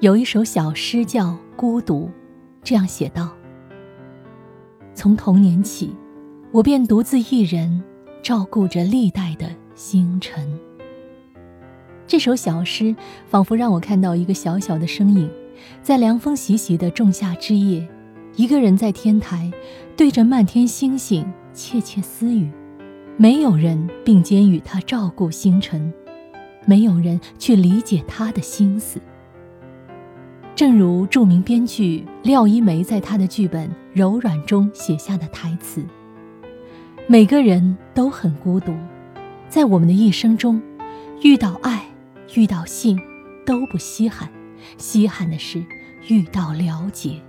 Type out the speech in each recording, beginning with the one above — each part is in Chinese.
有一首小诗叫《孤独》，这样写道：“从童年起，我便独自一人照顾着历代的星辰。”这首小诗仿佛让我看到一个小小的身影，在凉风习习的仲夏之夜，一个人在天台，对着漫天星星窃窃私语，没有人并肩与他照顾星辰，没有人去理解他的心思。正如著名编剧廖一梅在她的剧本《柔软》中写下的台词：“每个人都很孤独，在我们的一生中，遇到爱、遇到性，都不稀罕，稀罕的是遇到了解。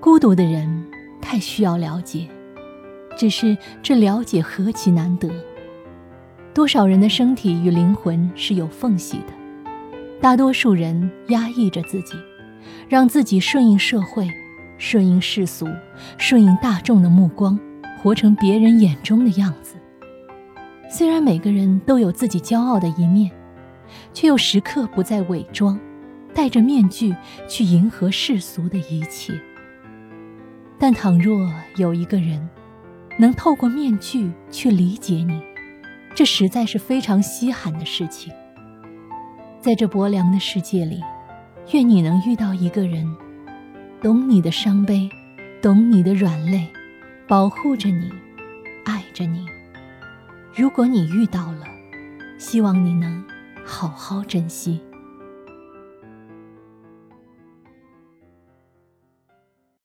孤独的人太需要了解，只是这了解何其难得。多少人的身体与灵魂是有缝隙的。”大多数人压抑着自己，让自己顺应社会，顺应世俗，顺应大众的目光，活成别人眼中的样子。虽然每个人都有自己骄傲的一面，却又时刻不再伪装，戴着面具去迎合世俗的一切。但倘若有一个人，能透过面具去理解你，这实在是非常稀罕的事情。在这薄凉的世界里，愿你能遇到一个人，懂你的伤悲，懂你的软肋，保护着你，爱着你。如果你遇到了，希望你能好好珍惜。